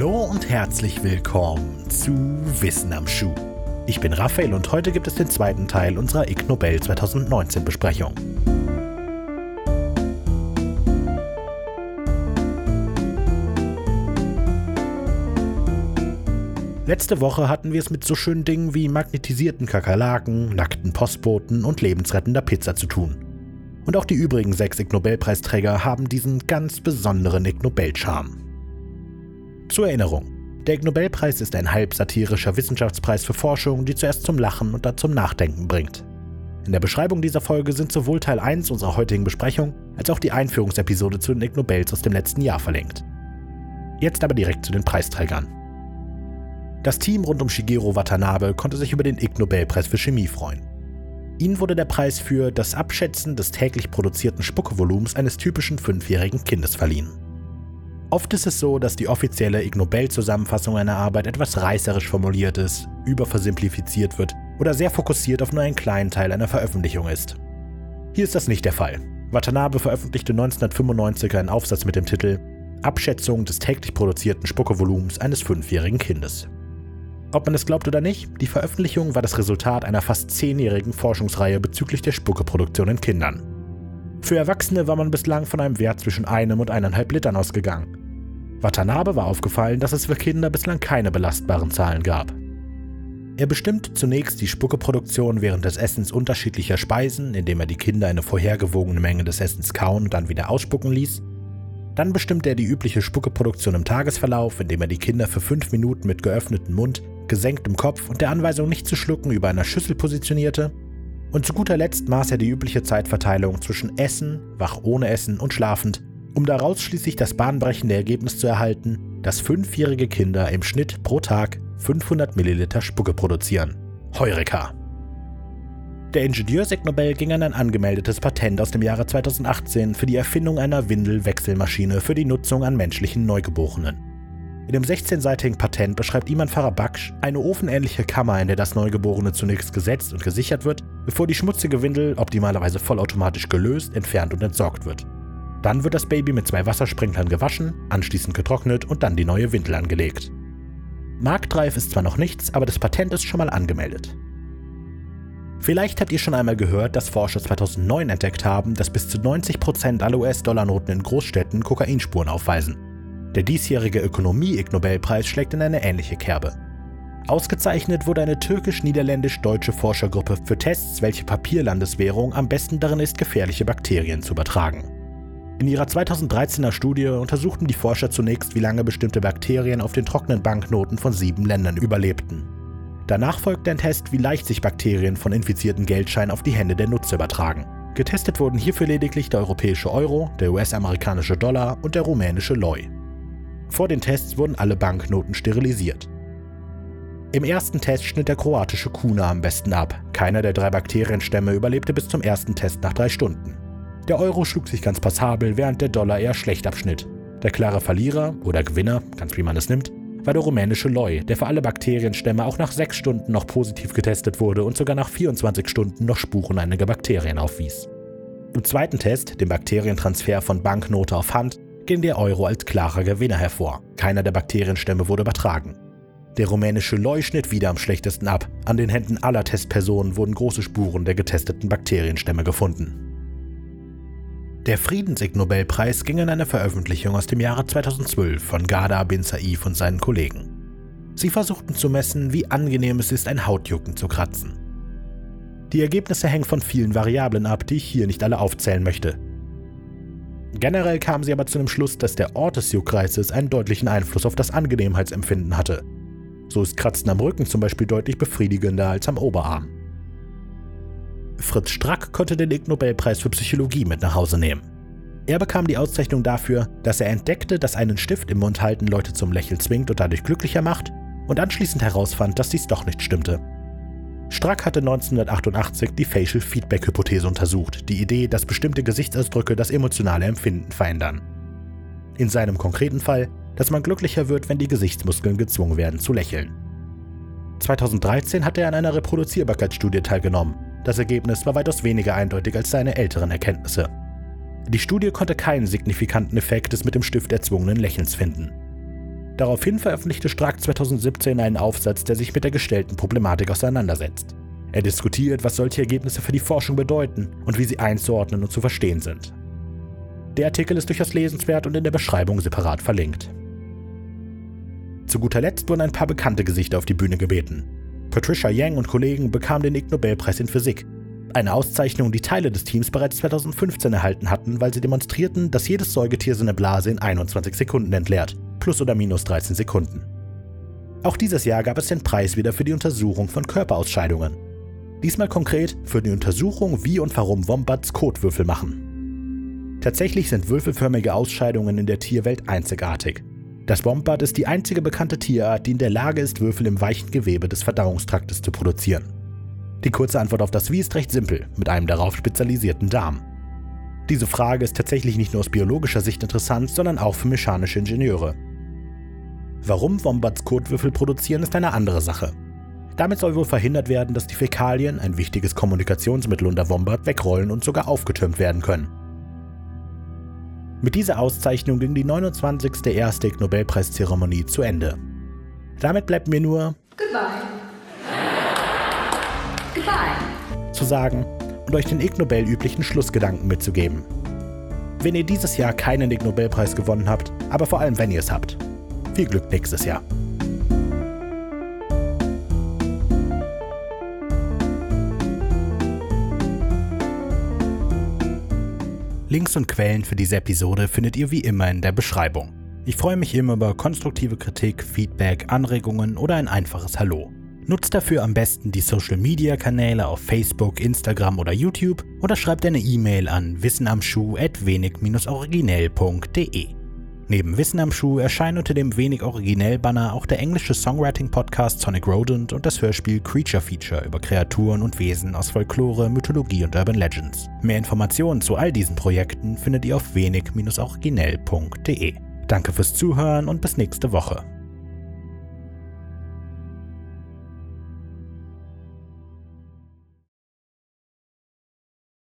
Hallo und herzlich willkommen zu Wissen am Schuh. Ich bin Raphael und heute gibt es den zweiten Teil unserer Ig Nobel 2019 Besprechung. Letzte Woche hatten wir es mit so schönen Dingen wie magnetisierten Kakerlaken, nackten Postboten und lebensrettender Pizza zu tun. Und auch die übrigen sechs Ig Nobelpreisträger haben diesen ganz besonderen Ig Nobel-Charme. Zur Erinnerung. Der Ig Nobelpreis ist ein halb satirischer Wissenschaftspreis für Forschung, die zuerst zum Lachen und dann zum Nachdenken bringt. In der Beschreibung dieser Folge sind sowohl Teil 1 unserer heutigen Besprechung als auch die Einführungsepisode zu den Ig Nobels aus dem letzten Jahr verlinkt. Jetzt aber direkt zu den Preisträgern. Das Team rund um Shigeru Watanabe konnte sich über den Ig Nobelpreis für Chemie freuen. Ihnen wurde der Preis für das Abschätzen des täglich produzierten Spuckevolumens eines typischen fünfjährigen Kindes verliehen. Oft ist es so, dass die offizielle Ig Nobel-Zusammenfassung einer Arbeit etwas reißerisch formuliert ist, überversimplifiziert wird oder sehr fokussiert auf nur einen kleinen Teil einer Veröffentlichung ist. Hier ist das nicht der Fall. Watanabe veröffentlichte 1995 einen Aufsatz mit dem Titel Abschätzung des täglich produzierten Spuckevolumens eines fünfjährigen Kindes. Ob man es glaubt oder nicht, die Veröffentlichung war das Resultat einer fast zehnjährigen Forschungsreihe bezüglich der Spuckeproduktion in Kindern. Für Erwachsene war man bislang von einem Wert zwischen einem und eineinhalb Litern ausgegangen. Watanabe war aufgefallen, dass es für Kinder bislang keine belastbaren Zahlen gab. Er bestimmt zunächst die Spuckeproduktion während des Essens unterschiedlicher Speisen, indem er die Kinder eine vorhergewogene Menge des Essens kauen und dann wieder ausspucken ließ. Dann bestimmt er die übliche Spuckeproduktion im Tagesverlauf, indem er die Kinder für fünf Minuten mit geöffnetem Mund, gesenktem Kopf und der Anweisung nicht zu schlucken über einer Schüssel positionierte. Und zu guter Letzt maß er die übliche Zeitverteilung zwischen Essen, wach ohne Essen und schlafend um daraus schließlich das bahnbrechende Ergebnis zu erhalten, dass fünfjährige Kinder im Schnitt pro Tag 500 Milliliter Spucke produzieren. Heureka! Der Ingenieursig Nobel ging an ein angemeldetes Patent aus dem Jahre 2018 für die Erfindung einer Windelwechselmaschine für die Nutzung an menschlichen Neugeborenen. In dem 16-seitigen Patent beschreibt Iman Farabaksh eine ofenähnliche Kammer, in der das Neugeborene zunächst gesetzt und gesichert wird, bevor die schmutzige Windel, optimalerweise vollautomatisch gelöst, entfernt und entsorgt wird. Dann wird das Baby mit zwei Wassersprinklern gewaschen, anschließend getrocknet und dann die neue Windel angelegt. Marktreif ist zwar noch nichts, aber das Patent ist schon mal angemeldet. Vielleicht habt ihr schon einmal gehört, dass Forscher 2009 entdeckt haben, dass bis zu 90% aller US-Dollar-Noten in Großstädten Kokainspuren aufweisen. Der diesjährige Ökonomie-Ig Nobelpreis schlägt in eine ähnliche Kerbe. Ausgezeichnet wurde eine türkisch-niederländisch-deutsche Forschergruppe für Tests, welche Papierlandeswährung am besten darin ist, gefährliche Bakterien zu übertragen. In ihrer 2013er Studie untersuchten die Forscher zunächst, wie lange bestimmte Bakterien auf den trockenen Banknoten von sieben Ländern überlebten. Danach folgte ein Test, wie leicht sich Bakterien von infizierten Geldscheinen auf die Hände der Nutzer übertragen. Getestet wurden hierfür lediglich der europäische Euro, der US-amerikanische Dollar und der rumänische Loi. Vor den Tests wurden alle Banknoten sterilisiert. Im ersten Test schnitt der kroatische Kuna am besten ab. Keiner der drei Bakterienstämme überlebte bis zum ersten Test nach drei Stunden. Der Euro schlug sich ganz passabel, während der Dollar eher schlecht abschnitt. Der klare Verlierer oder Gewinner, ganz wie man es nimmt, war der rumänische Loi, der für alle Bakterienstämme auch nach 6 Stunden noch positiv getestet wurde und sogar nach 24 Stunden noch Spuren einiger Bakterien aufwies. Im zweiten Test, dem Bakterientransfer von Banknote auf Hand, ging der Euro als klarer Gewinner hervor. Keiner der Bakterienstämme wurde übertragen. Der rumänische Loi schnitt wieder am schlechtesten ab. An den Händen aller Testpersonen wurden große Spuren der getesteten Bakterienstämme gefunden. Der Friedensig Nobelpreis ging an eine Veröffentlichung aus dem Jahre 2012 von Gada bin Saif und seinen Kollegen. Sie versuchten zu messen, wie angenehm es ist, ein Hautjucken zu kratzen. Die Ergebnisse hängen von vielen Variablen ab, die ich hier nicht alle aufzählen möchte. Generell kamen sie aber zu dem Schluss, dass der Ort des Juckreizes einen deutlichen Einfluss auf das Angenehmheitsempfinden hatte. So ist Kratzen am Rücken zum Beispiel deutlich befriedigender als am Oberarm. Fritz Strack konnte den Ig Nobelpreis für Psychologie mit nach Hause nehmen. Er bekam die Auszeichnung dafür, dass er entdeckte, dass einen Stift im Mund halten Leute zum Lächeln zwingt und dadurch glücklicher macht und anschließend herausfand, dass dies doch nicht stimmte. Strack hatte 1988 die Facial Feedback Hypothese untersucht, die Idee, dass bestimmte Gesichtsausdrücke das emotionale Empfinden verändern. In seinem konkreten Fall, dass man glücklicher wird, wenn die Gesichtsmuskeln gezwungen werden zu lächeln. 2013 hat er an einer Reproduzierbarkeitsstudie teilgenommen, das Ergebnis war weitaus weniger eindeutig als seine älteren Erkenntnisse. Die Studie konnte keinen signifikanten Effekt des mit dem Stift erzwungenen Lächelns finden. Daraufhin veröffentlichte Strack 2017 einen Aufsatz, der sich mit der gestellten Problematik auseinandersetzt. Er diskutiert, was solche Ergebnisse für die Forschung bedeuten und wie sie einzuordnen und zu verstehen sind. Der Artikel ist durchaus lesenswert und in der Beschreibung separat verlinkt. Zu guter Letzt wurden ein paar bekannte Gesichter auf die Bühne gebeten. Patricia Yang und Kollegen bekamen den Ig Nobelpreis in Physik. Eine Auszeichnung, die Teile des Teams bereits 2015 erhalten hatten, weil sie demonstrierten, dass jedes Säugetier seine Blase in 21 Sekunden entleert, plus oder minus 13 Sekunden. Auch dieses Jahr gab es den Preis wieder für die Untersuchung von Körperausscheidungen. Diesmal konkret für die Untersuchung, wie und warum Wombats Kotwürfel machen. Tatsächlich sind würfelförmige Ausscheidungen in der Tierwelt einzigartig. Das Wombat ist die einzige bekannte Tierart, die in der Lage ist, Würfel im weichen Gewebe des Verdauungstraktes zu produzieren. Die kurze Antwort auf das Wie ist recht simpel, mit einem darauf spezialisierten Darm. Diese Frage ist tatsächlich nicht nur aus biologischer Sicht interessant, sondern auch für mechanische Ingenieure. Warum Wombats Kotwürfel produzieren, ist eine andere Sache. Damit soll wohl verhindert werden, dass die Fäkalien, ein wichtiges Kommunikationsmittel unter Wombat, wegrollen und sogar aufgetürmt werden können. Mit dieser Auszeichnung ging die 29. erste Ig Nobelpreiszeremonie zu Ende. Damit bleibt mir nur Goodbye. Goodbye. zu sagen und euch den Ig Nobel üblichen Schlussgedanken mitzugeben. Wenn ihr dieses Jahr keinen Ig Nobelpreis gewonnen habt, aber vor allem wenn ihr es habt, viel Glück nächstes Jahr. Links und Quellen für diese Episode findet ihr wie immer in der Beschreibung. Ich freue mich immer über konstruktive Kritik, Feedback, Anregungen oder ein einfaches Hallo. Nutzt dafür am besten die Social Media Kanäle auf Facebook, Instagram oder YouTube oder schreibt eine E-Mail an wissenamschuh@wenig-originell.de. Neben Wissen am Schuh erscheinen unter dem wenig originell Banner auch der englische Songwriting-Podcast Sonic Rodent und das Hörspiel Creature Feature über Kreaturen und Wesen aus Folklore, Mythologie und Urban Legends. Mehr Informationen zu all diesen Projekten findet ihr auf wenig-originell.de. Danke fürs Zuhören und bis nächste Woche.